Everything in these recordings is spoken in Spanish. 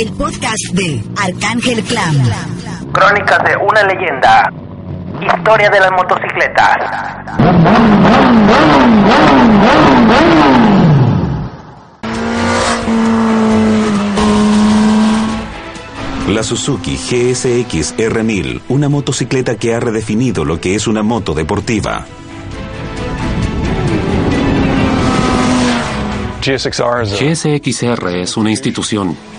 el podcast de Arcángel Clan. Crónicas de una leyenda. Historia de las motocicletas. La Suzuki GSX R1000, una motocicleta que ha redefinido lo que es una moto deportiva. GSXR es una institución.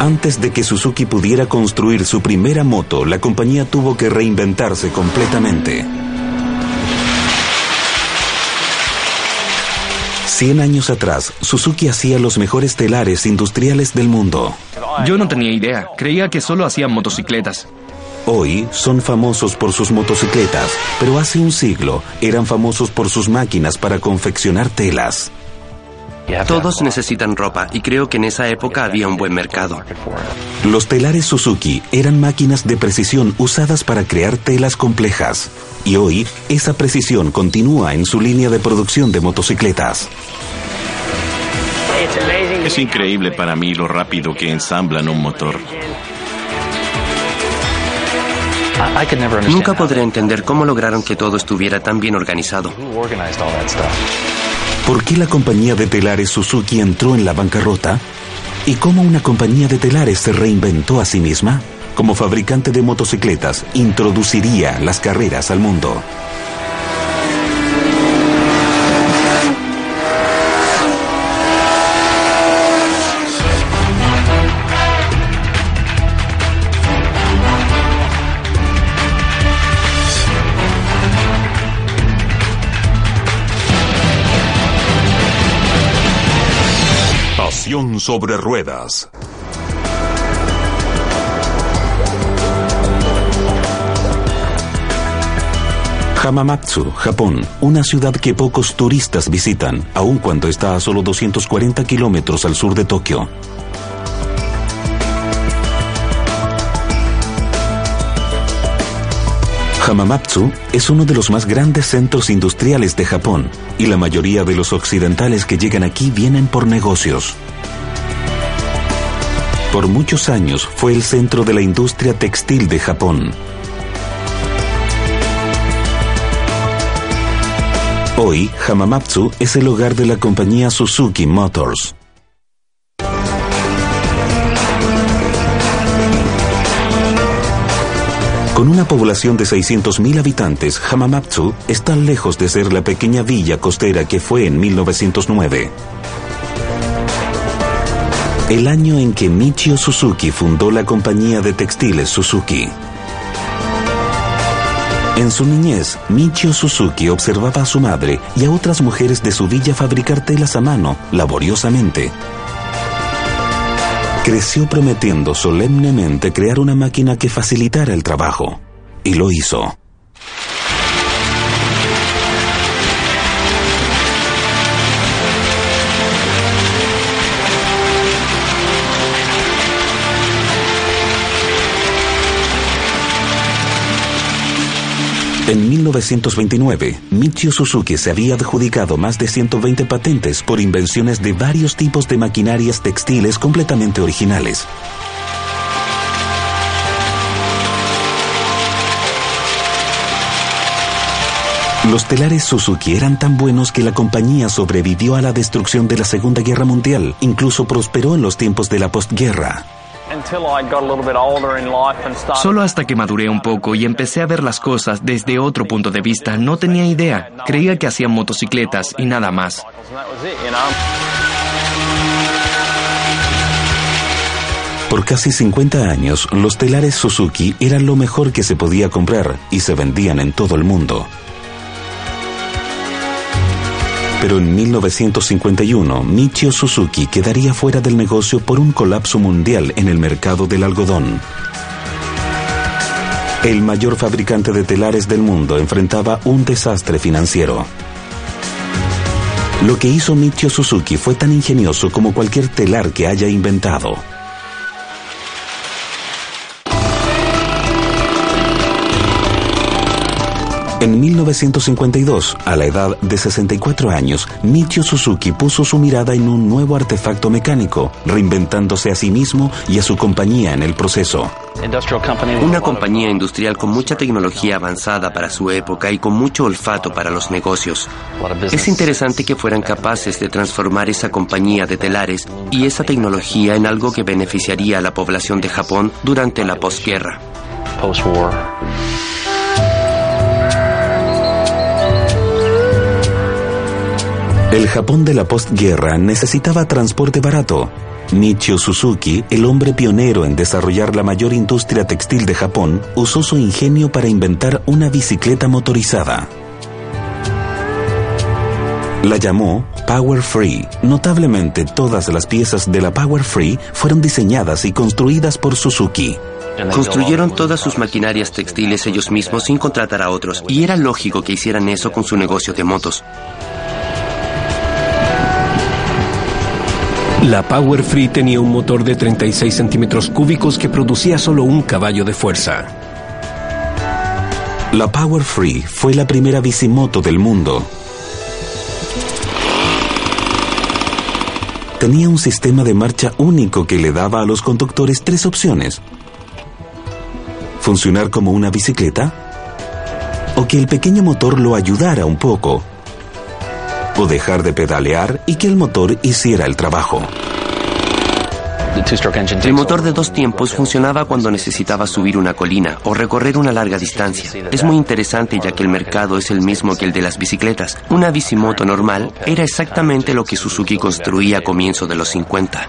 Antes de que Suzuki pudiera construir su primera moto, la compañía tuvo que reinventarse completamente. Cien años atrás, Suzuki hacía los mejores telares industriales del mundo. Yo no tenía idea. Creía que solo hacían motocicletas. Hoy son famosos por sus motocicletas, pero hace un siglo eran famosos por sus máquinas para confeccionar telas. Todos necesitan ropa y creo que en esa época había un buen mercado. Los telares Suzuki eran máquinas de precisión usadas para crear telas complejas. Y hoy esa precisión continúa en su línea de producción de motocicletas. Es increíble para mí lo rápido que ensamblan un motor. Nunca podré entender cómo lograron que todo estuviera tan bien organizado. ¿Por qué la compañía de telares Suzuki entró en la bancarrota? ¿Y cómo una compañía de telares se reinventó a sí misma? Como fabricante de motocicletas, introduciría las carreras al mundo. Sobre ruedas. Hamamatsu, Japón, una ciudad que pocos turistas visitan, aun cuando está a solo 240 kilómetros al sur de Tokio. Hamamatsu es uno de los más grandes centros industriales de Japón y la mayoría de los occidentales que llegan aquí vienen por negocios. Por muchos años fue el centro de la industria textil de Japón. Hoy, Hamamatsu es el hogar de la compañía Suzuki Motors. Con una población de 600.000 habitantes, Hamamatsu está lejos de ser la pequeña villa costera que fue en 1909. El año en que Michio Suzuki fundó la compañía de textiles Suzuki. En su niñez, Michio Suzuki observaba a su madre y a otras mujeres de su villa fabricar telas a mano, laboriosamente. Creció prometiendo solemnemente crear una máquina que facilitara el trabajo. Y lo hizo. En 1929, Michio Suzuki se había adjudicado más de 120 patentes por invenciones de varios tipos de maquinarias textiles completamente originales. Los telares Suzuki eran tan buenos que la compañía sobrevivió a la destrucción de la Segunda Guerra Mundial, incluso prosperó en los tiempos de la postguerra. Solo hasta que maduré un poco y empecé a ver las cosas desde otro punto de vista, no tenía idea. Creía que hacían motocicletas y nada más. Por casi 50 años, los telares Suzuki eran lo mejor que se podía comprar y se vendían en todo el mundo. Pero en 1951, Michio Suzuki quedaría fuera del negocio por un colapso mundial en el mercado del algodón. El mayor fabricante de telares del mundo enfrentaba un desastre financiero. Lo que hizo Michio Suzuki fue tan ingenioso como cualquier telar que haya inventado. En 1952, a la edad de 64 años, Michio Suzuki puso su mirada en un nuevo artefacto mecánico, reinventándose a sí mismo y a su compañía en el proceso. Una compañía industrial con mucha tecnología avanzada para su época y con mucho olfato para los negocios. Es interesante que fueran capaces de transformar esa compañía de telares y esa tecnología en algo que beneficiaría a la población de Japón durante la posguerra. El Japón de la postguerra necesitaba transporte barato. Michio Suzuki, el hombre pionero en desarrollar la mayor industria textil de Japón, usó su ingenio para inventar una bicicleta motorizada. La llamó Power Free. Notablemente, todas las piezas de la Power Free fueron diseñadas y construidas por Suzuki. Construyeron todas sus maquinarias textiles ellos mismos sin contratar a otros, y era lógico que hicieran eso con su negocio de motos. La Power Free tenía un motor de 36 centímetros cúbicos que producía solo un caballo de fuerza. La Power Free fue la primera bicimoto del mundo. Tenía un sistema de marcha único que le daba a los conductores tres opciones. Funcionar como una bicicleta o que el pequeño motor lo ayudara un poco o dejar de pedalear y que el motor hiciera el trabajo. El motor de dos tiempos funcionaba cuando necesitaba subir una colina o recorrer una larga distancia. Es muy interesante ya que el mercado es el mismo que el de las bicicletas. Una bicimoto normal era exactamente lo que Suzuki construía a comienzo de los 50.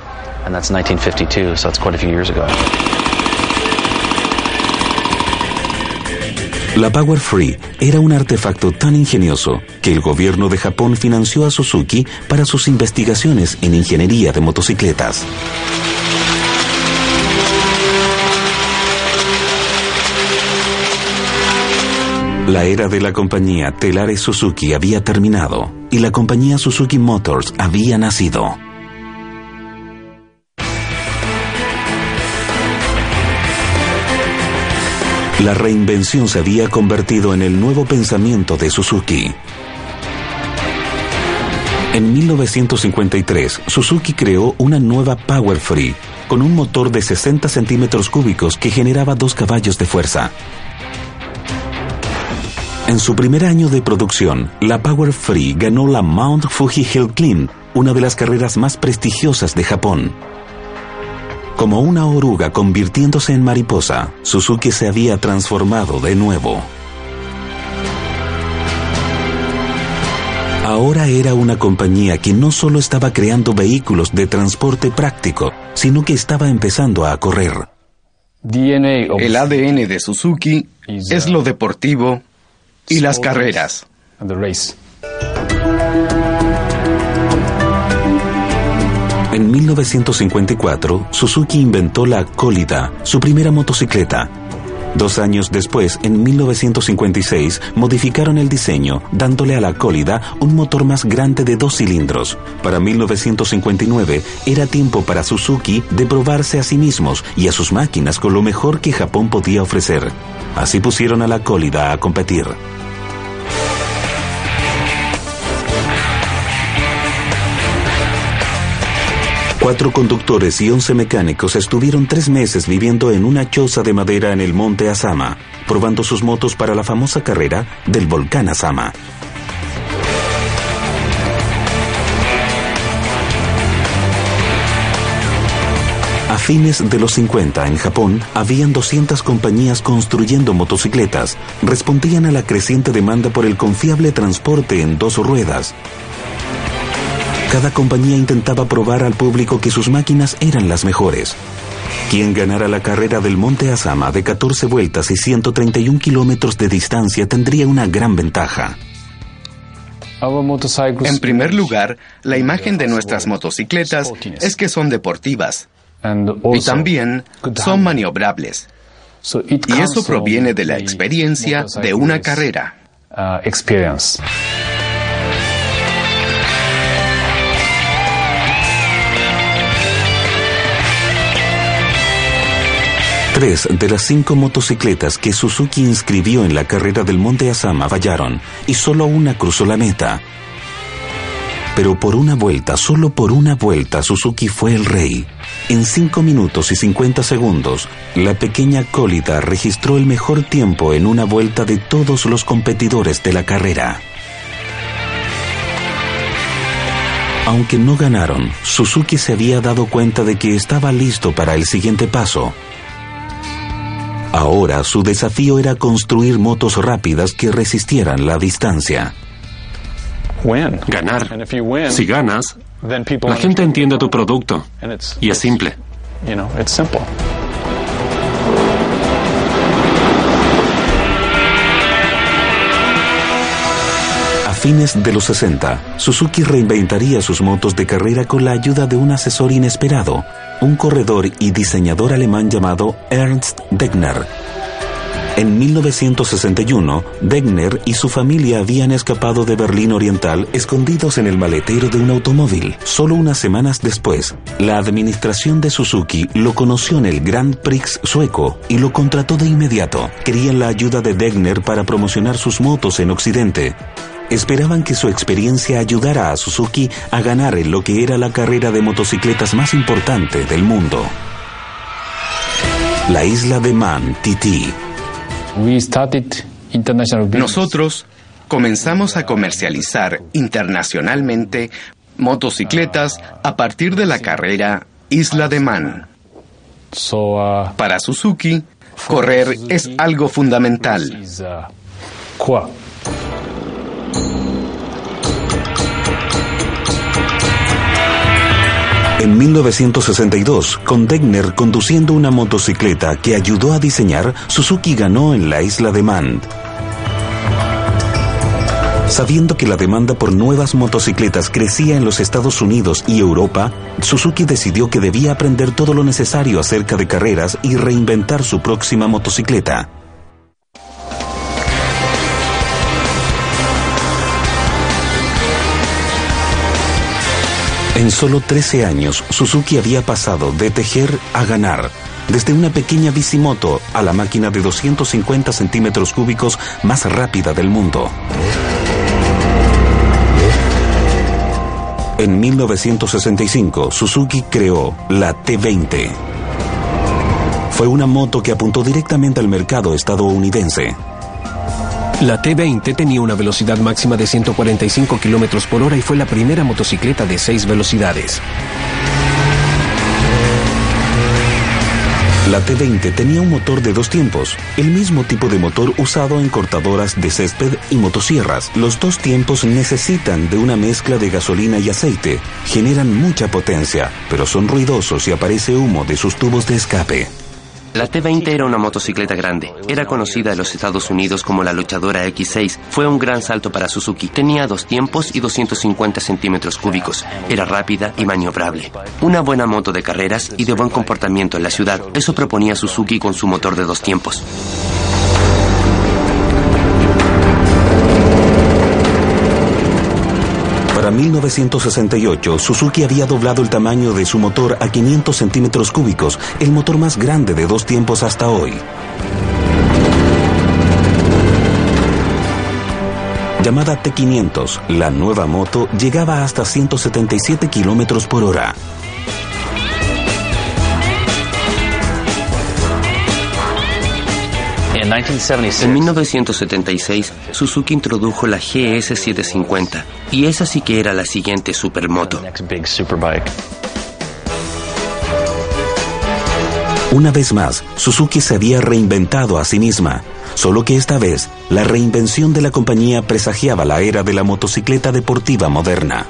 La Power Free era un artefacto tan ingenioso que el gobierno de Japón financió a Suzuki para sus investigaciones en ingeniería de motocicletas. La era de la compañía Telares Suzuki había terminado y la compañía Suzuki Motors había nacido. La reinvención se había convertido en el nuevo pensamiento de Suzuki. En 1953, Suzuki creó una nueva Power Free con un motor de 60 centímetros cúbicos que generaba dos caballos de fuerza. En su primer año de producción, la Power Free ganó la Mount Fuji Hill Climb, una de las carreras más prestigiosas de Japón. Como una oruga convirtiéndose en mariposa, Suzuki se había transformado de nuevo. Ahora era una compañía que no solo estaba creando vehículos de transporte práctico, sino que estaba empezando a correr. El ADN de Suzuki es lo deportivo y las carreras. En 1954, Suzuki inventó la Colida, su primera motocicleta. Dos años después, en 1956, modificaron el diseño, dándole a la Colida un motor más grande de dos cilindros. Para 1959, era tiempo para Suzuki de probarse a sí mismos y a sus máquinas con lo mejor que Japón podía ofrecer. Así pusieron a la Colida a competir. Cuatro conductores y once mecánicos estuvieron tres meses viviendo en una choza de madera en el monte Asama, probando sus motos para la famosa carrera del volcán Asama. A fines de los 50 en Japón, habían 200 compañías construyendo motocicletas. Respondían a la creciente demanda por el confiable transporte en dos ruedas. Cada compañía intentaba probar al público que sus máquinas eran las mejores. Quien ganara la carrera del Monte Asama de 14 vueltas y 131 kilómetros de distancia tendría una gran ventaja. En primer lugar, la imagen de nuestras motocicletas es que son deportivas y también son maniobrables. Y eso proviene de la experiencia de una carrera. Tres de las cinco motocicletas que Suzuki inscribió en la carrera del Monte Asama fallaron y solo una cruzó la meta. Pero por una vuelta, solo por una vuelta, Suzuki fue el rey. En 5 minutos y 50 segundos, la pequeña Cólita registró el mejor tiempo en una vuelta de todos los competidores de la carrera. Aunque no ganaron, Suzuki se había dado cuenta de que estaba listo para el siguiente paso. Ahora su desafío era construir motos rápidas que resistieran la distancia. Ganar. Si ganas, la gente entiende tu producto. Y es simple. A fines de los 60, Suzuki reinventaría sus motos de carrera con la ayuda de un asesor inesperado, un corredor y diseñador alemán llamado Ernst Degner. En 1961, Degner y su familia habían escapado de Berlín Oriental escondidos en el maletero de un automóvil. Solo unas semanas después, la administración de Suzuki lo conoció en el Grand Prix sueco y lo contrató de inmediato. Querían la ayuda de Degner para promocionar sus motos en Occidente. Esperaban que su experiencia ayudara a Suzuki a ganar en lo que era la carrera de motocicletas más importante del mundo. La isla de Man, Titi, nosotros comenzamos a comercializar internacionalmente motocicletas a partir de la carrera Isla de Man. Uh, Para Suzuki, correr es algo fundamental. En 1962, con Degner conduciendo una motocicleta que ayudó a diseñar, Suzuki ganó en la isla de Mand. Sabiendo que la demanda por nuevas motocicletas crecía en los Estados Unidos y Europa, Suzuki decidió que debía aprender todo lo necesario acerca de carreras y reinventar su próxima motocicleta. En solo 13 años, Suzuki había pasado de tejer a ganar, desde una pequeña bicimoto a la máquina de 250 centímetros cúbicos más rápida del mundo. En 1965, Suzuki creó la T20. Fue una moto que apuntó directamente al mercado estadounidense. La T-20 tenía una velocidad máxima de 145 km por hora y fue la primera motocicleta de seis velocidades. La T-20 tenía un motor de dos tiempos, el mismo tipo de motor usado en cortadoras de césped y motosierras. Los dos tiempos necesitan de una mezcla de gasolina y aceite. Generan mucha potencia, pero son ruidosos y aparece humo de sus tubos de escape. La T-20 era una motocicleta grande. Era conocida en los Estados Unidos como la luchadora X6. Fue un gran salto para Suzuki. Tenía dos tiempos y 250 centímetros cúbicos. Era rápida y maniobrable. Una buena moto de carreras y de buen comportamiento en la ciudad. Eso proponía Suzuki con su motor de dos tiempos. Para 1968, Suzuki había doblado el tamaño de su motor a 500 centímetros cúbicos, el motor más grande de dos tiempos hasta hoy. Llamada T500, la nueva moto llegaba hasta 177 kilómetros por hora. En 1976, Suzuki introdujo la GS750 y esa sí que era la siguiente supermoto. Una vez más, Suzuki se había reinventado a sí misma, solo que esta vez la reinvención de la compañía presagiaba la era de la motocicleta deportiva moderna.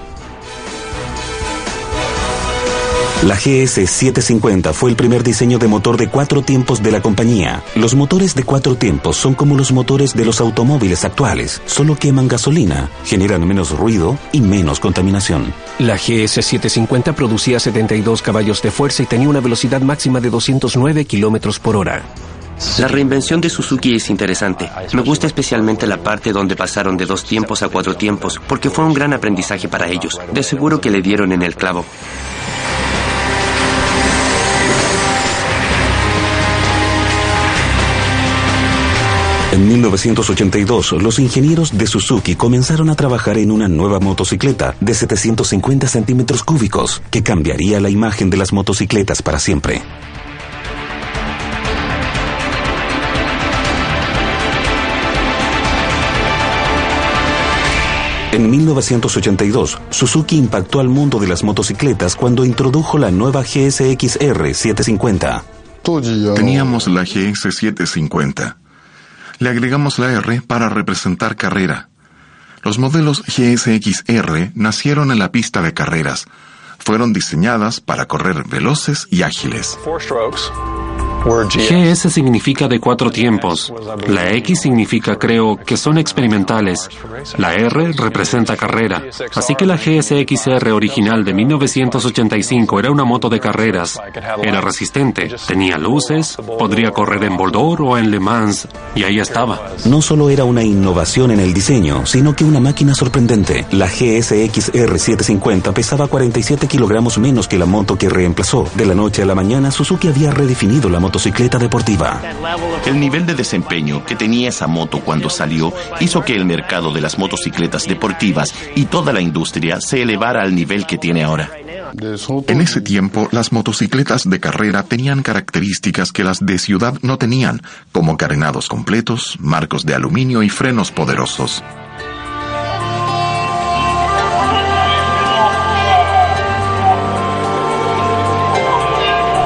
La GS750 fue el primer diseño de motor de cuatro tiempos de la compañía. Los motores de cuatro tiempos son como los motores de los automóviles actuales, solo queman gasolina, generan menos ruido y menos contaminación. La GS750 producía 72 caballos de fuerza y tenía una velocidad máxima de 209 kilómetros por hora. La reinvención de Suzuki es interesante. Me gusta especialmente la parte donde pasaron de dos tiempos a cuatro tiempos, porque fue un gran aprendizaje para ellos. De seguro que le dieron en el clavo. En 1982, los ingenieros de Suzuki comenzaron a trabajar en una nueva motocicleta de 750 centímetros cúbicos que cambiaría la imagen de las motocicletas para siempre. En 1982, Suzuki impactó al mundo de las motocicletas cuando introdujo la nueva GSX-R 750. Teníamos la GS 750 le agregamos la R para representar carrera. Los modelos GSX-R nacieron en la pista de carreras. Fueron diseñadas para correr veloces y ágiles. GS significa de cuatro tiempos. La X significa, creo, que son experimentales. La R representa carrera. Así que la GSXR original de 1985 era una moto de carreras. Era resistente, tenía luces, podría correr en Bordeaux o en Le Mans, y ahí estaba. No solo era una innovación en el diseño, sino que una máquina sorprendente. La GSXR 750 pesaba 47 kilogramos menos que la moto que reemplazó. De la noche a la mañana, Suzuki había redefinido la moto motocicleta deportiva. El nivel de desempeño que tenía esa moto cuando salió hizo que el mercado de las motocicletas deportivas y toda la industria se elevara al nivel que tiene ahora. En ese tiempo, las motocicletas de carrera tenían características que las de ciudad no tenían, como carenados completos, marcos de aluminio y frenos poderosos.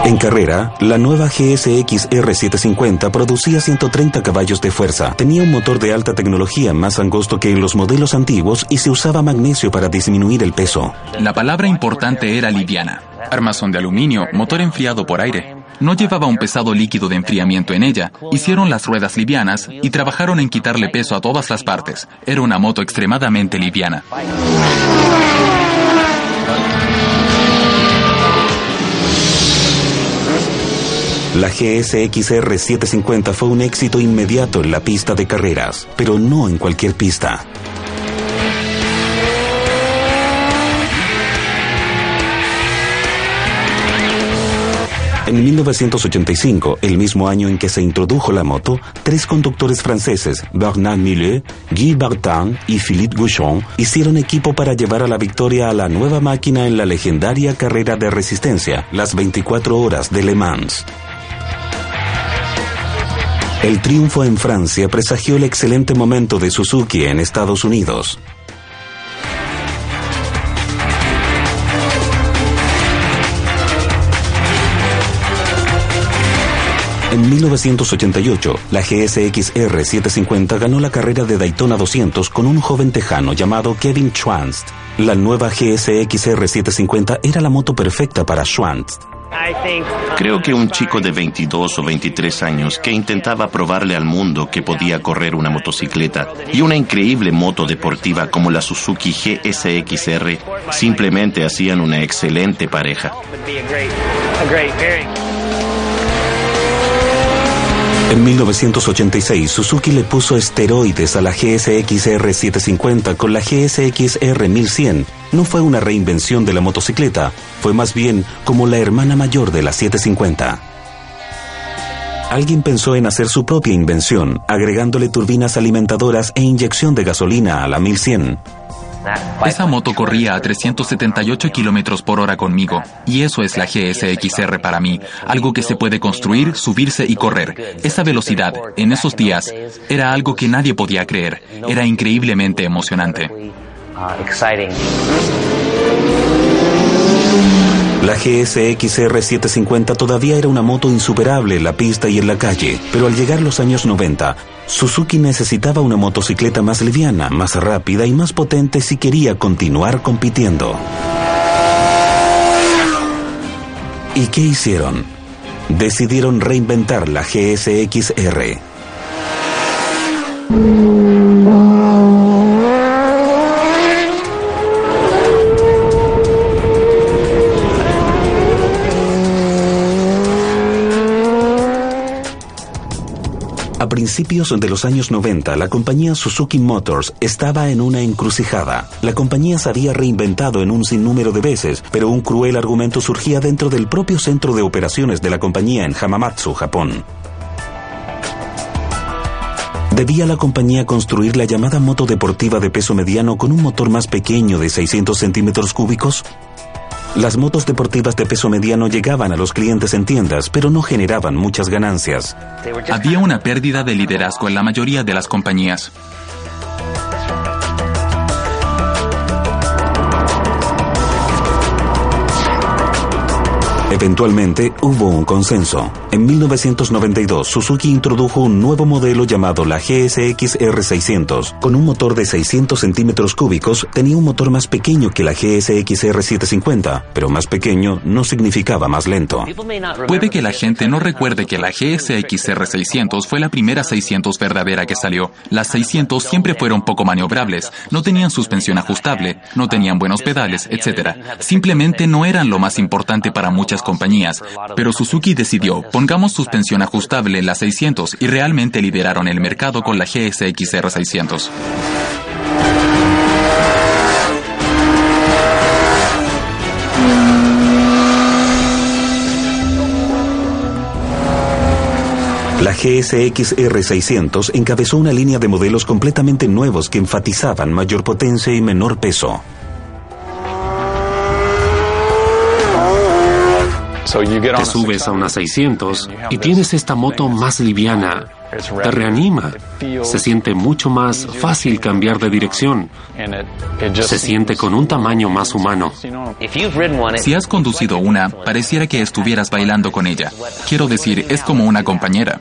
En carrera, la nueva GSX R750 producía 130 caballos de fuerza, tenía un motor de alta tecnología más angosto que en los modelos antiguos y se usaba magnesio para disminuir el peso. La palabra importante era liviana. Armazón de aluminio, motor enfriado por aire. No llevaba un pesado líquido de enfriamiento en ella. Hicieron las ruedas livianas y trabajaron en quitarle peso a todas las partes. Era una moto extremadamente liviana. La GSX-R 750 fue un éxito inmediato en la pista de carreras, pero no en cualquier pista. En 1985, el mismo año en que se introdujo la moto, tres conductores franceses, Bernard Millet, Guy Bartin y Philippe Gouchon, hicieron equipo para llevar a la victoria a la nueva máquina en la legendaria carrera de resistencia, las 24 horas de Le Mans. El triunfo en Francia presagió el excelente momento de Suzuki en Estados Unidos. En 1988, la GSX-R 750 ganó la carrera de Daytona 200 con un joven tejano llamado Kevin Schwantz. La nueva GSX-R 750 era la moto perfecta para Schwantz. Creo que un chico de 22 o 23 años que intentaba probarle al mundo que podía correr una motocicleta y una increíble moto deportiva como la Suzuki GSX-R simplemente hacían una excelente pareja. En 1986, Suzuki le puso esteroides a la GSX-R 750 con la GSX-R 1100. No fue una reinvención de la motocicleta, fue más bien como la hermana mayor de la 750. Alguien pensó en hacer su propia invención, agregándole turbinas alimentadoras e inyección de gasolina a la 1100. Esa moto corría a 378 kilómetros por hora conmigo, y eso es la GSXR para mí, algo que se puede construir, subirse y correr. Esa velocidad, en esos días, era algo que nadie podía creer, era increíblemente emocionante. La GSX-R 750 todavía era una moto insuperable en la pista y en la calle, pero al llegar los años 90, Suzuki necesitaba una motocicleta más liviana, más rápida y más potente si quería continuar compitiendo. ¿Y qué hicieron? Decidieron reinventar la GSX-R. Principios de los años 90, la compañía Suzuki Motors estaba en una encrucijada. La compañía se había reinventado en un sinnúmero de veces, pero un cruel argumento surgía dentro del propio centro de operaciones de la compañía en Hamamatsu, Japón. ¿Debía la compañía construir la llamada moto deportiva de peso mediano con un motor más pequeño de 600 centímetros cúbicos? Las motos deportivas de peso mediano llegaban a los clientes en tiendas, pero no generaban muchas ganancias. Había una pérdida de liderazgo en la mayoría de las compañías. Eventualmente hubo un consenso. En 1992, Suzuki introdujo un nuevo modelo llamado la GSX R600. Con un motor de 600 centímetros cúbicos, tenía un motor más pequeño que la GSX R750, pero más pequeño no significaba más lento. Puede que la gente no recuerde que la GSX R600 fue la primera 600 verdadera que salió. Las 600 siempre fueron poco maniobrables, no tenían suspensión ajustable, no tenían buenos pedales, etc. Simplemente no eran lo más importante para muchas compañías, pero Suzuki decidió, pongamos suspensión ajustable en la 600 y realmente lideraron el mercado con la GSX R600. La GSX R600 encabezó una línea de modelos completamente nuevos que enfatizaban mayor potencia y menor peso. Te subes a una 600 y tienes esta moto más liviana. Te reanima. Se siente mucho más fácil cambiar de dirección. Se siente con un tamaño más humano. Si has conducido una, pareciera que estuvieras bailando con ella. Quiero decir, es como una compañera.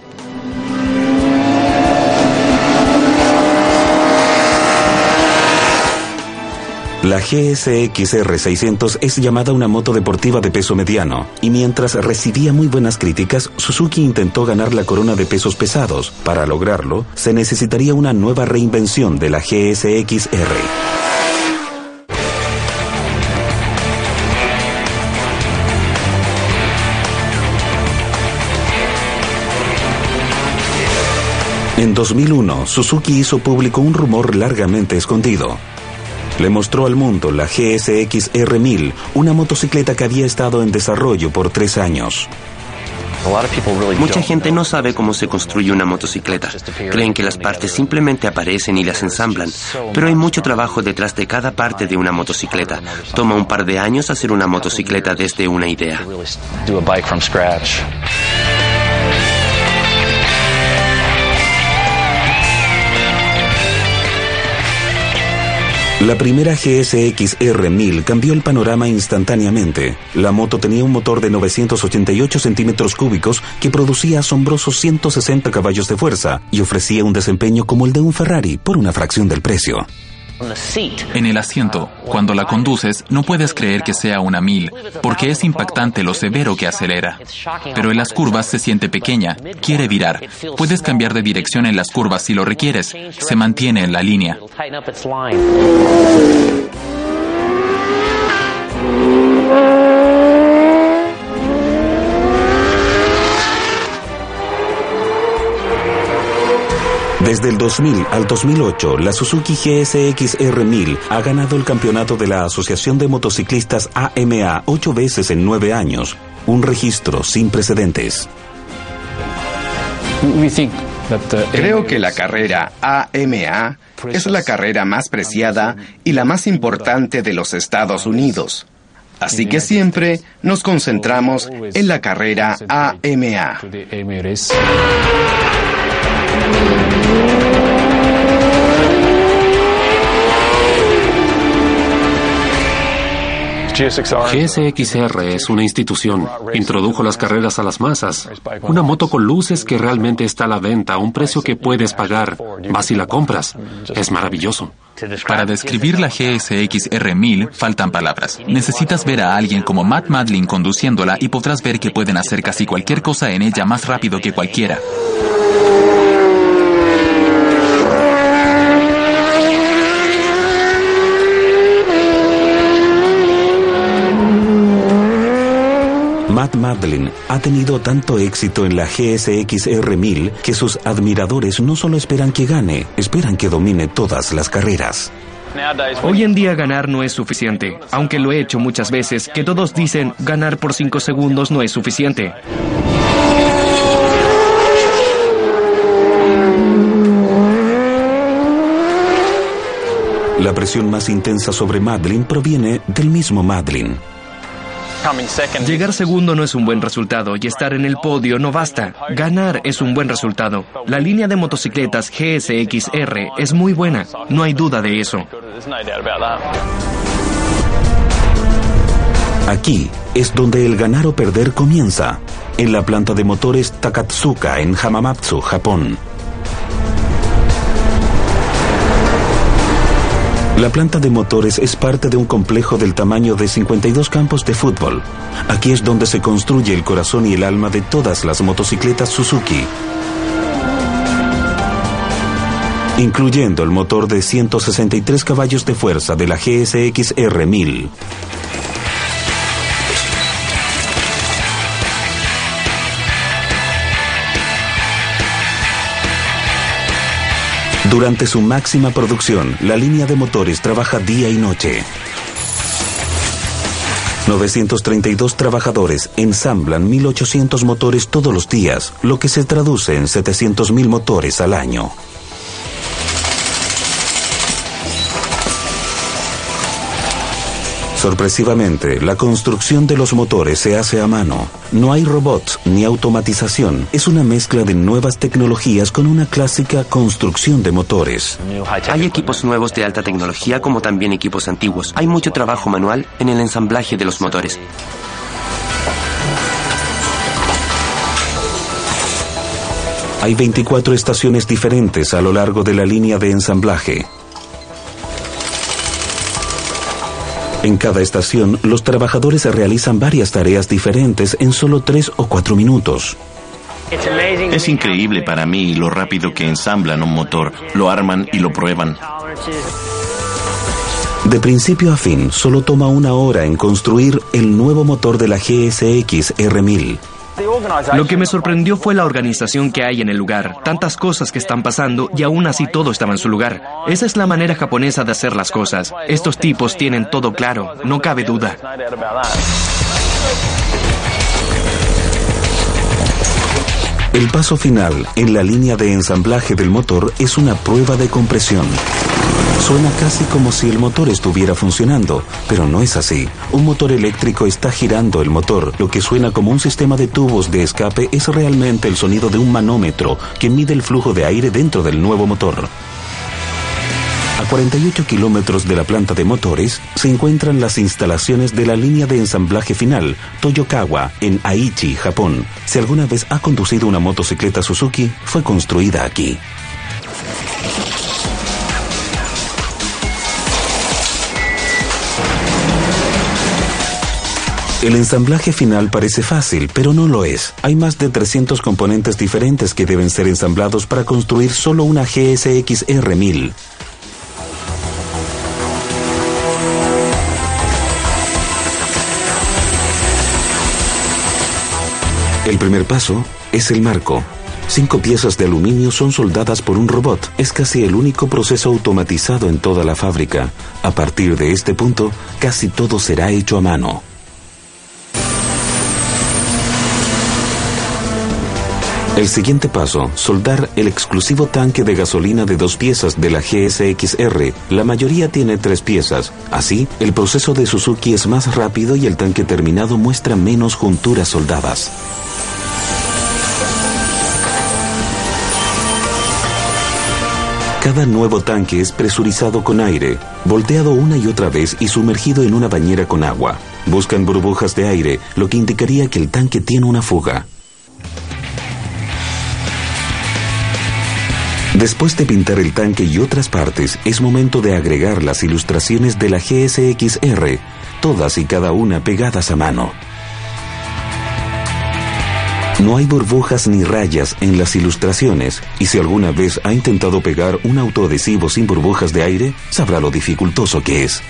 La GSX R600 es llamada una moto deportiva de peso mediano, y mientras recibía muy buenas críticas, Suzuki intentó ganar la corona de pesos pesados. Para lograrlo, se necesitaría una nueva reinvención de la GSX-R. En 2001, Suzuki hizo público un rumor largamente escondido le mostró al mundo la GSX R1000, una motocicleta que había estado en desarrollo por tres años. Mucha gente no sabe cómo se construye una motocicleta. Creen que las partes simplemente aparecen y las ensamblan, pero hay mucho trabajo detrás de cada parte de una motocicleta. Toma un par de años hacer una motocicleta desde una idea. La primera GSX R1000 cambió el panorama instantáneamente. La moto tenía un motor de 988 centímetros cúbicos que producía asombrosos 160 caballos de fuerza y ofrecía un desempeño como el de un Ferrari por una fracción del precio. En el asiento, cuando la conduces, no puedes creer que sea una mil, porque es impactante lo severo que acelera. Pero en las curvas se siente pequeña, quiere virar. Puedes cambiar de dirección en las curvas si lo requieres. Se mantiene en la línea. Desde el 2000 al 2008, la Suzuki GSX R1000 ha ganado el campeonato de la Asociación de Motociclistas AMA ocho veces en nueve años, un registro sin precedentes. Creo que la carrera AMA es la carrera más preciada y la más importante de los Estados Unidos. Así que siempre nos concentramos en la carrera AMA. GSXR es una institución. Introdujo las carreras a las masas. Una moto con luces que realmente está a la venta a un precio que puedes pagar. Vas y la compras. Es maravilloso. Para describir la GSX R1000 faltan palabras. Necesitas ver a alguien como Matt Madlin conduciéndola y podrás ver que pueden hacer casi cualquier cosa en ella más rápido que cualquiera. Pat ha tenido tanto éxito en la GSX-R1000 que sus admiradores no solo esperan que gane, esperan que domine todas las carreras. Hoy en día ganar no es suficiente, aunque lo he hecho muchas veces, que todos dicen ganar por 5 segundos no es suficiente. La presión más intensa sobre Madlin proviene del mismo Madlin. Llegar segundo no es un buen resultado y estar en el podio no basta. Ganar es un buen resultado. La línea de motocicletas GSX-R es muy buena, no hay duda de eso. Aquí es donde el ganar o perder comienza, en la planta de motores Takatsuka en Hamamatsu, Japón. La planta de motores es parte de un complejo del tamaño de 52 campos de fútbol. Aquí es donde se construye el corazón y el alma de todas las motocicletas Suzuki, incluyendo el motor de 163 caballos de fuerza de la GSX-R1000. Durante su máxima producción, la línea de motores trabaja día y noche. 932 trabajadores ensamblan 1.800 motores todos los días, lo que se traduce en 700.000 motores al año. Sorpresivamente, la construcción de los motores se hace a mano. No hay robots ni automatización. Es una mezcla de nuevas tecnologías con una clásica construcción de motores. Hay equipos nuevos de alta tecnología como también equipos antiguos. Hay mucho trabajo manual en el ensamblaje de los motores. Hay 24 estaciones diferentes a lo largo de la línea de ensamblaje. En cada estación, los trabajadores realizan varias tareas diferentes en solo tres o cuatro minutos. Es increíble para mí lo rápido que ensamblan un motor, lo arman y lo prueban. De principio a fin, solo toma una hora en construir el nuevo motor de la GSX R1000. Lo que me sorprendió fue la organización que hay en el lugar, tantas cosas que están pasando y aún así todo estaba en su lugar. Esa es la manera japonesa de hacer las cosas. Estos tipos tienen todo claro, no cabe duda. El paso final en la línea de ensamblaje del motor es una prueba de compresión. Suena casi como si el motor estuviera funcionando, pero no es así. Un motor eléctrico está girando el motor. Lo que suena como un sistema de tubos de escape es realmente el sonido de un manómetro que mide el flujo de aire dentro del nuevo motor. A 48 kilómetros de la planta de motores se encuentran las instalaciones de la línea de ensamblaje final Toyokawa en Aichi, Japón. Si alguna vez ha conducido una motocicleta Suzuki, fue construida aquí. El ensamblaje final parece fácil, pero no lo es. Hay más de 300 componentes diferentes que deben ser ensamblados para construir solo una GSX R1000. El primer paso es el marco. Cinco piezas de aluminio son soldadas por un robot. Es casi el único proceso automatizado en toda la fábrica. A partir de este punto, casi todo será hecho a mano. El siguiente paso, soldar el exclusivo tanque de gasolina de dos piezas de la GSX-R. La mayoría tiene tres piezas. Así, el proceso de Suzuki es más rápido y el tanque terminado muestra menos junturas soldadas. Cada nuevo tanque es presurizado con aire, volteado una y otra vez y sumergido en una bañera con agua. Buscan burbujas de aire, lo que indicaría que el tanque tiene una fuga. Después de pintar el tanque y otras partes, es momento de agregar las ilustraciones de la GSX-R, todas y cada una pegadas a mano. No hay burbujas ni rayas en las ilustraciones, y si alguna vez ha intentado pegar un autoadhesivo sin burbujas de aire, sabrá lo dificultoso que es.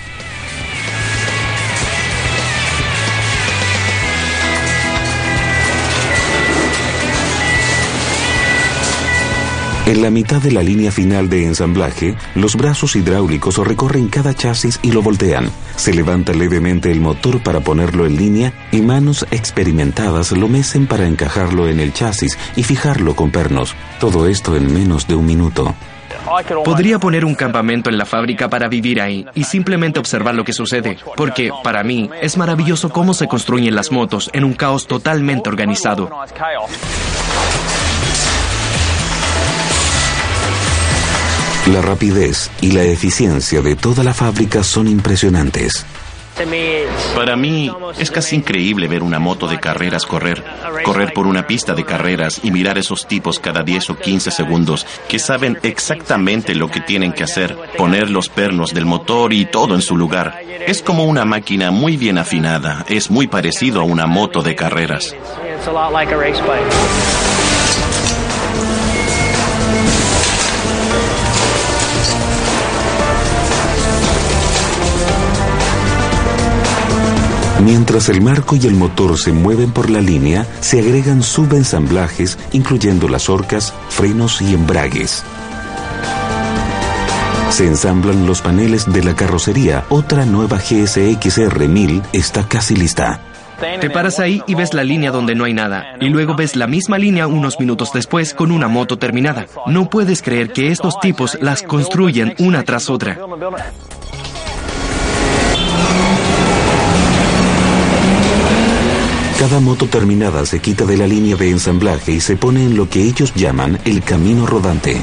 En la mitad de la línea final de ensamblaje, los brazos hidráulicos recorren cada chasis y lo voltean. Se levanta levemente el motor para ponerlo en línea y manos experimentadas lo mecen para encajarlo en el chasis y fijarlo con pernos. Todo esto en menos de un minuto. Podría poner un campamento en la fábrica para vivir ahí y simplemente observar lo que sucede, porque para mí es maravilloso cómo se construyen las motos en un caos totalmente organizado. La rapidez y la eficiencia de toda la fábrica son impresionantes. Para mí es casi increíble ver una moto de carreras correr, correr por una pista de carreras y mirar esos tipos cada 10 o 15 segundos que saben exactamente lo que tienen que hacer, poner los pernos del motor y todo en su lugar. Es como una máquina muy bien afinada, es muy parecido a una moto de carreras. Mientras el marco y el motor se mueven por la línea, se agregan subensamblajes, incluyendo las horcas, frenos y embragues. Se ensamblan los paneles de la carrocería. Otra nueva GSX-R 1000 está casi lista. Te paras ahí y ves la línea donde no hay nada. Y luego ves la misma línea unos minutos después con una moto terminada. No puedes creer que estos tipos las construyen una tras otra. Cada moto terminada se quita de la línea de ensamblaje y se pone en lo que ellos llaman el camino rodante.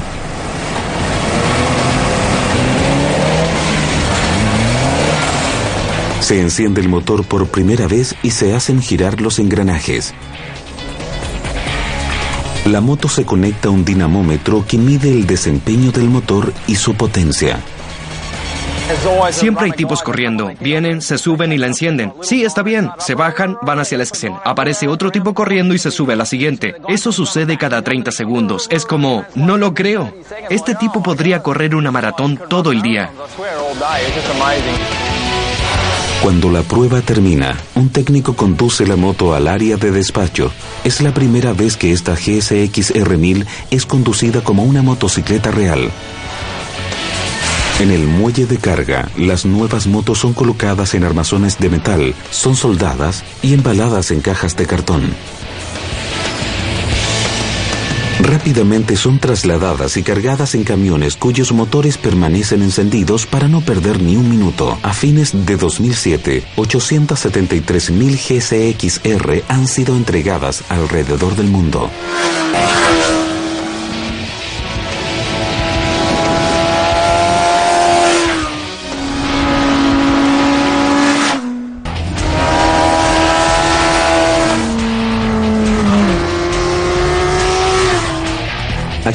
Se enciende el motor por primera vez y se hacen girar los engranajes. La moto se conecta a un dinamómetro que mide el desempeño del motor y su potencia. Siempre hay tipos corriendo. Vienen, se suben y la encienden. Sí, está bien. Se bajan, van hacia la escena. Aparece otro tipo corriendo y se sube a la siguiente. Eso sucede cada 30 segundos. Es como, no lo creo. Este tipo podría correr una maratón todo el día. Cuando la prueba termina, un técnico conduce la moto al área de despacho. Es la primera vez que esta GSX R1000 es conducida como una motocicleta real. En el muelle de carga, las nuevas motos son colocadas en armazones de metal, son soldadas y embaladas en cajas de cartón. Rápidamente son trasladadas y cargadas en camiones cuyos motores permanecen encendidos para no perder ni un minuto. A fines de 2007, 873.000 GCXR han sido entregadas alrededor del mundo.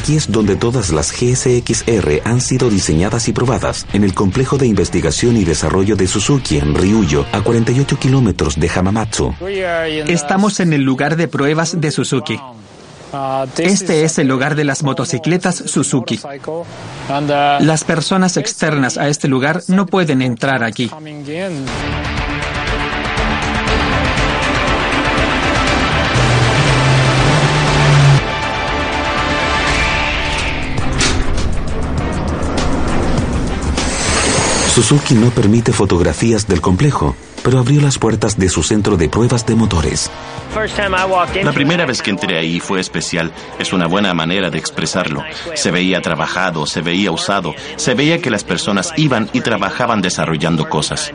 Aquí es donde todas las GSX-R han sido diseñadas y probadas, en el complejo de investigación y desarrollo de Suzuki en Ryuyo, a 48 kilómetros de Hamamatsu. Estamos en el lugar de pruebas de Suzuki. Este es el lugar de las motocicletas Suzuki. Las personas externas a este lugar no pueden entrar aquí. Suzuki no permite fotografías del complejo, pero abrió las puertas de su centro de pruebas de motores. La primera vez que entré ahí fue especial. Es una buena manera de expresarlo. Se veía trabajado, se veía usado, se veía que las personas iban y trabajaban desarrollando cosas.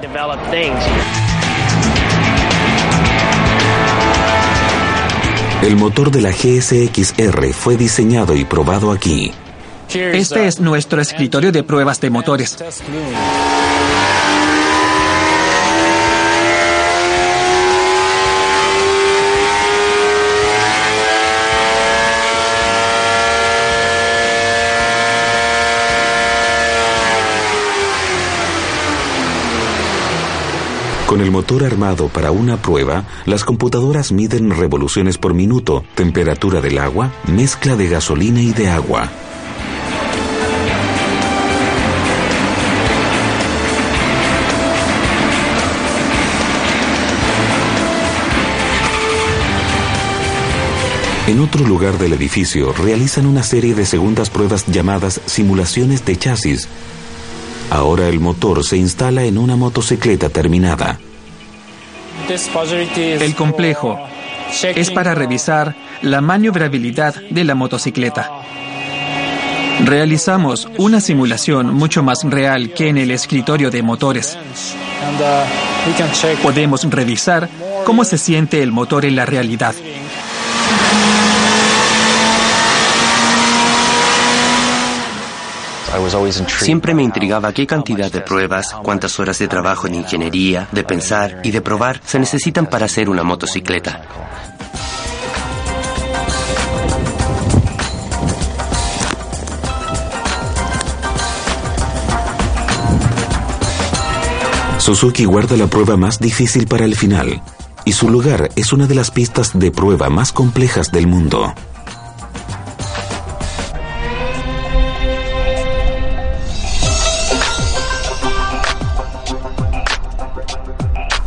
El motor de la GSX-R fue diseñado y probado aquí. Este es nuestro escritorio de pruebas de motores. Con el motor armado para una prueba, las computadoras miden revoluciones por minuto, temperatura del agua, mezcla de gasolina y de agua. En otro lugar del edificio realizan una serie de segundas pruebas llamadas simulaciones de chasis. Ahora el motor se instala en una motocicleta terminada. El complejo es para revisar la maniobrabilidad de la motocicleta. Realizamos una simulación mucho más real que en el escritorio de motores. Podemos revisar cómo se siente el motor en la realidad. Siempre me intrigaba qué cantidad de pruebas, cuántas horas de trabajo en ingeniería, de pensar y de probar se necesitan para hacer una motocicleta. Suzuki guarda la prueba más difícil para el final, y su lugar es una de las pistas de prueba más complejas del mundo.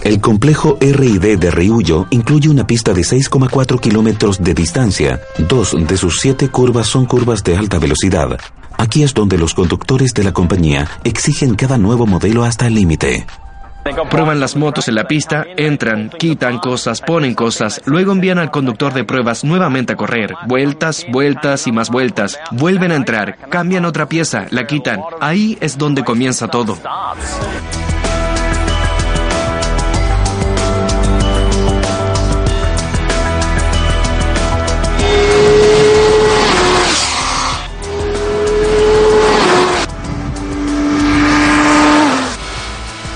El complejo RD de Ryuyo incluye una pista de 6,4 kilómetros de distancia. Dos de sus siete curvas son curvas de alta velocidad. Aquí es donde los conductores de la compañía exigen cada nuevo modelo hasta el límite. Prueban las motos en la pista, entran, quitan cosas, ponen cosas, luego envían al conductor de pruebas nuevamente a correr. Vueltas, vueltas y más vueltas. Vuelven a entrar, cambian otra pieza, la quitan. Ahí es donde comienza todo.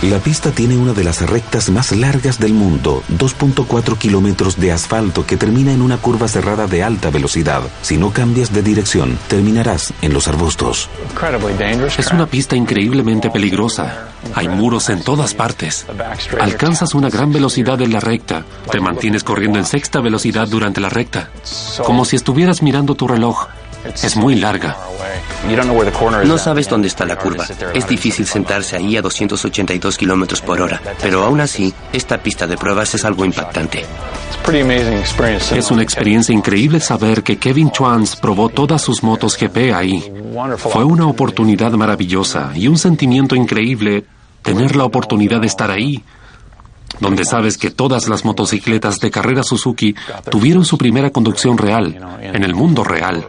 La pista tiene una de las rectas más largas del mundo, 2.4 kilómetros de asfalto que termina en una curva cerrada de alta velocidad. Si no cambias de dirección, terminarás en los arbustos. Es una pista increíblemente peligrosa. Hay muros en todas partes. Alcanzas una gran velocidad en la recta. Te mantienes corriendo en sexta velocidad durante la recta. Como si estuvieras mirando tu reloj. Es muy larga. No sabes dónde está la curva. Es difícil sentarse ahí a 282 kilómetros por hora. Pero aún así, esta pista de pruebas es algo impactante. Es una experiencia increíble saber que Kevin Schwantz probó todas sus motos GP ahí. Fue una oportunidad maravillosa y un sentimiento increíble tener la oportunidad de estar ahí donde sabes que todas las motocicletas de carrera Suzuki tuvieron su primera conducción real, en el mundo real.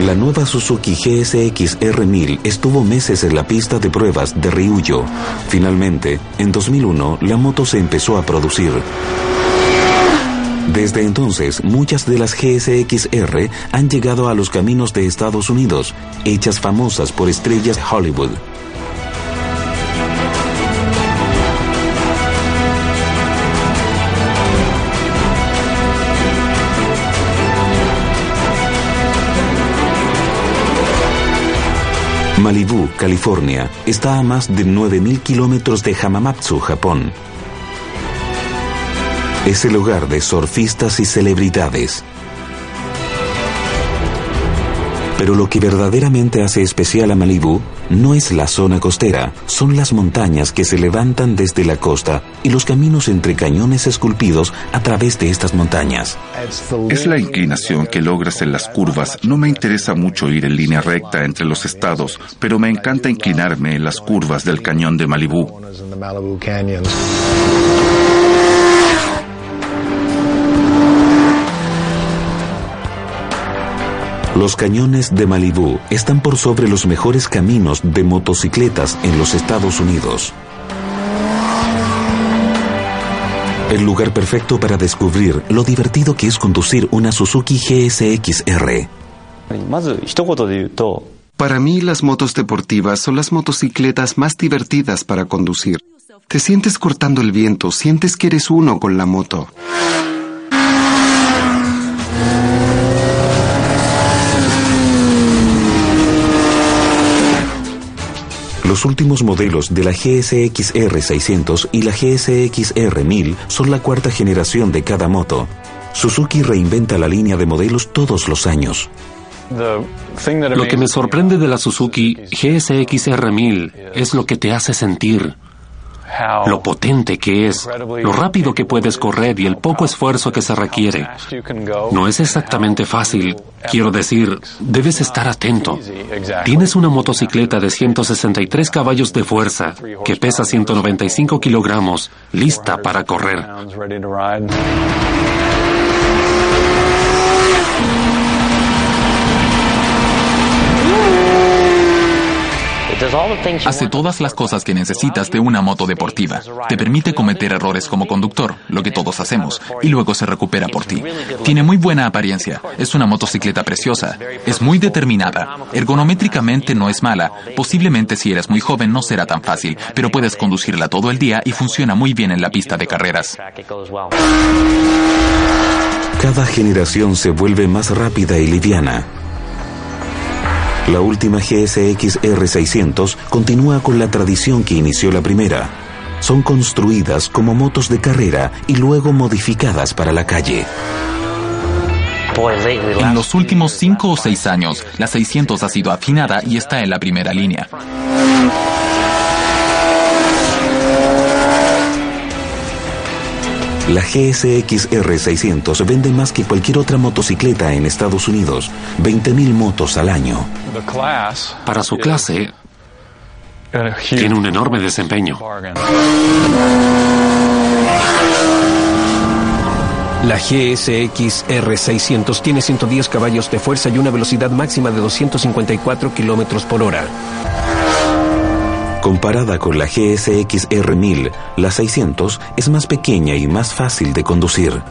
La nueva Suzuki GSX R1000 estuvo meses en la pista de pruebas de Ryuyo. Finalmente, en 2001, la moto se empezó a producir. Desde entonces, muchas de las GSX-R han llegado a los caminos de Estados Unidos, hechas famosas por estrellas de Hollywood. Malibu, California, está a más de 9.000 kilómetros de Hamamatsu, Japón. Es el hogar de surfistas y celebridades. Pero lo que verdaderamente hace especial a Malibu no es la zona costera, son las montañas que se levantan desde la costa y los caminos entre cañones esculpidos a través de estas montañas. Es la inclinación que logras en las curvas. No me interesa mucho ir en línea recta entre los estados, pero me encanta inclinarme en las curvas del cañón de Malibu. Los cañones de Malibú están por sobre los mejores caminos de motocicletas en los Estados Unidos. El lugar perfecto para descubrir lo divertido que es conducir una Suzuki GSX-R. Para mí las motos deportivas son las motocicletas más divertidas para conducir. Te sientes cortando el viento, sientes que eres uno con la moto. Los últimos modelos de la GSX-R 600 y la GSX-R 1000 son la cuarta generación de cada moto. Suzuki reinventa la línea de modelos todos los años. Lo que me sorprende de la Suzuki GSX-R 1000 es lo que te hace sentir lo potente que es, lo rápido que puedes correr y el poco esfuerzo que se requiere. No es exactamente fácil. Quiero decir, debes estar atento. Tienes una motocicleta de 163 caballos de fuerza que pesa 195 kilogramos, lista para correr. Hace todas las cosas que necesitas de una moto deportiva. Te permite cometer errores como conductor, lo que todos hacemos, y luego se recupera por ti. Tiene muy buena apariencia. Es una motocicleta preciosa. Es muy determinada. Ergonométricamente no es mala. Posiblemente si eres muy joven no será tan fácil, pero puedes conducirla todo el día y funciona muy bien en la pista de carreras. Cada generación se vuelve más rápida y liviana. La última GSX R600 continúa con la tradición que inició la primera. Son construidas como motos de carrera y luego modificadas para la calle. En los últimos 5 o 6 años, la 600 ha sido afinada y está en la primera línea. La GSX R600 vende más que cualquier otra motocicleta en Estados Unidos, 20.000 motos al año. Para su clase, tiene un enorme desempeño. La GSX R600 tiene 110 caballos de fuerza y una velocidad máxima de 254 kilómetros por hora. Comparada con la GSX R1000, la 600 es más pequeña y más fácil de conducir.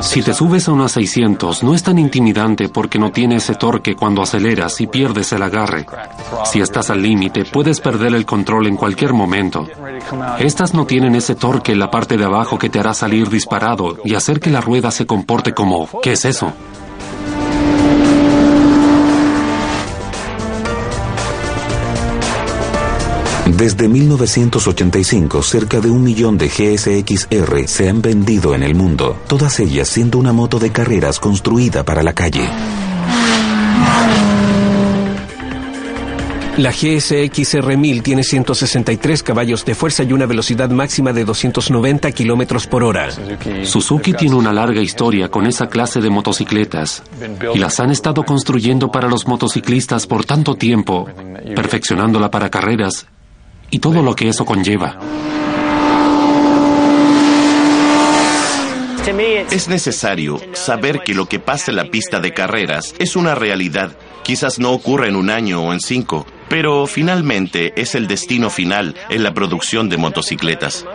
Si te subes a una 600, no es tan intimidante porque no tiene ese torque cuando aceleras y pierdes el agarre. Si estás al límite, puedes perder el control en cualquier momento. Estas no tienen ese torque en la parte de abajo que te hará salir disparado y hacer que la rueda se comporte como ¿qué es eso? Desde 1985, cerca de un millón de GSX-R se han vendido en el mundo, todas ellas siendo una moto de carreras construida para la calle. La GSX R1000 tiene 163 caballos de fuerza y una velocidad máxima de 290 kilómetros por hora. Suzuki tiene una larga historia con esa clase de motocicletas y las han estado construyendo para los motociclistas por tanto tiempo, perfeccionándola para carreras y todo lo que eso conlleva. Es necesario saber que lo que pasa en la pista de carreras es una realidad. Quizás no ocurra en un año o en cinco, pero finalmente es el destino final en la producción de motocicletas.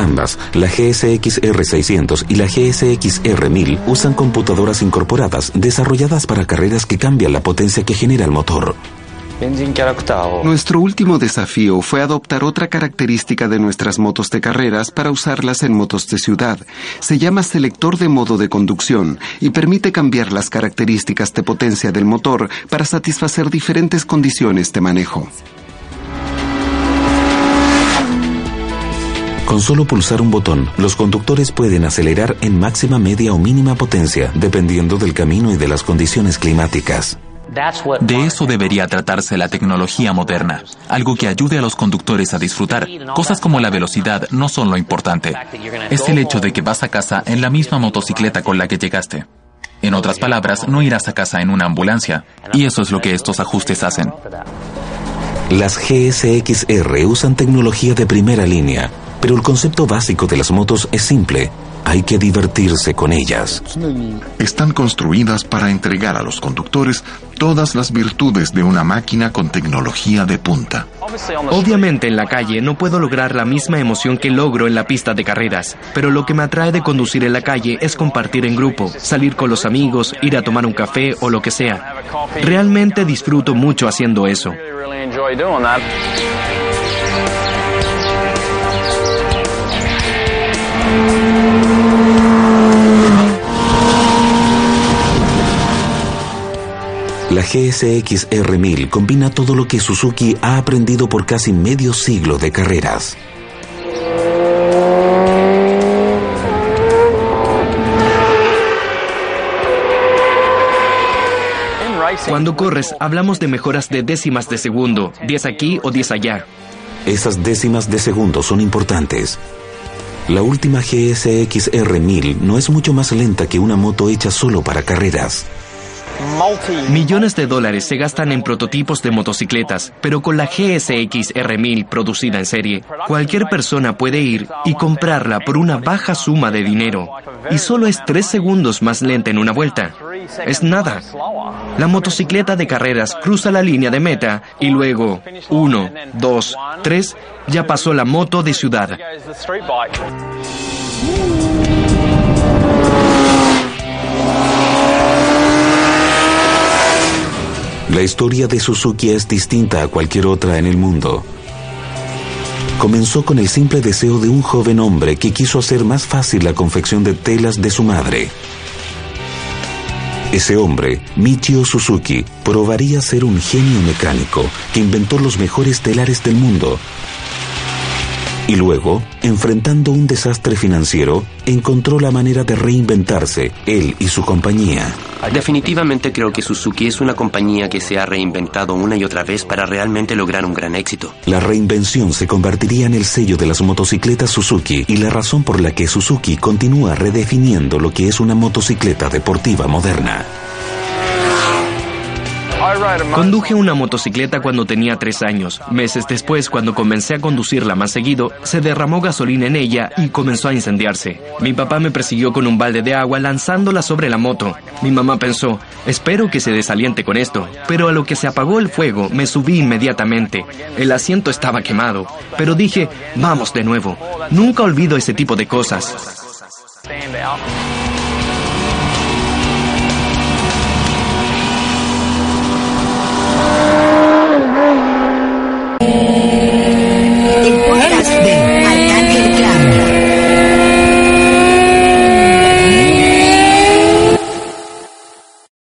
Ambas, la GSX R600 y la GSX R1000, usan computadoras incorporadas desarrolladas para carreras que cambian la potencia que genera el motor. Nuestro último desafío fue adoptar otra característica de nuestras motos de carreras para usarlas en motos de ciudad. Se llama selector de modo de conducción y permite cambiar las características de potencia del motor para satisfacer diferentes condiciones de manejo. Con solo pulsar un botón, los conductores pueden acelerar en máxima, media o mínima potencia, dependiendo del camino y de las condiciones climáticas. De eso debería tratarse la tecnología moderna, algo que ayude a los conductores a disfrutar. Cosas como la velocidad no son lo importante. Es el hecho de que vas a casa en la misma motocicleta con la que llegaste. En otras palabras, no irás a casa en una ambulancia. Y eso es lo que estos ajustes hacen. Las GSX-R usan tecnología de primera línea, pero el concepto básico de las motos es simple. Hay que divertirse con ellas. Están construidas para entregar a los conductores todas las virtudes de una máquina con tecnología de punta. Obviamente en la calle no puedo lograr la misma emoción que logro en la pista de carreras, pero lo que me atrae de conducir en la calle es compartir en grupo, salir con los amigos, ir a tomar un café o lo que sea. Realmente disfruto mucho haciendo eso. La GSX R1000 combina todo lo que Suzuki ha aprendido por casi medio siglo de carreras. Cuando corres, hablamos de mejoras de décimas de segundo, 10 aquí o 10 allá. Esas décimas de segundo son importantes. La última GSX R1000 no es mucho más lenta que una moto hecha solo para carreras. Millones de dólares se gastan en prototipos de motocicletas, pero con la GSX R1000 producida en serie, cualquier persona puede ir y comprarla por una baja suma de dinero. Y solo es tres segundos más lenta en una vuelta. Es nada. La motocicleta de carreras cruza la línea de meta y luego, uno, dos, tres, ya pasó la moto de ciudad. La historia de Suzuki es distinta a cualquier otra en el mundo. Comenzó con el simple deseo de un joven hombre que quiso hacer más fácil la confección de telas de su madre. Ese hombre, Michio Suzuki, probaría ser un genio mecánico que inventó los mejores telares del mundo y luego, enfrentando un desastre financiero, encontró la manera de reinventarse, él y su compañía. Definitivamente creo que Suzuki es una compañía que se ha reinventado una y otra vez para realmente lograr un gran éxito. La reinvención se convertiría en el sello de las motocicletas Suzuki y la razón por la que Suzuki continúa redefiniendo lo que es una motocicleta deportiva moderna. Conduje una motocicleta cuando tenía tres años. Meses después, cuando comencé a conducirla más seguido, se derramó gasolina en ella y comenzó a incendiarse. Mi papá me persiguió con un balde de agua lanzándola sobre la moto. Mi mamá pensó, espero que se desaliente con esto. Pero a lo que se apagó el fuego, me subí inmediatamente. El asiento estaba quemado. Pero dije, vamos de nuevo. Nunca olvido ese tipo de cosas.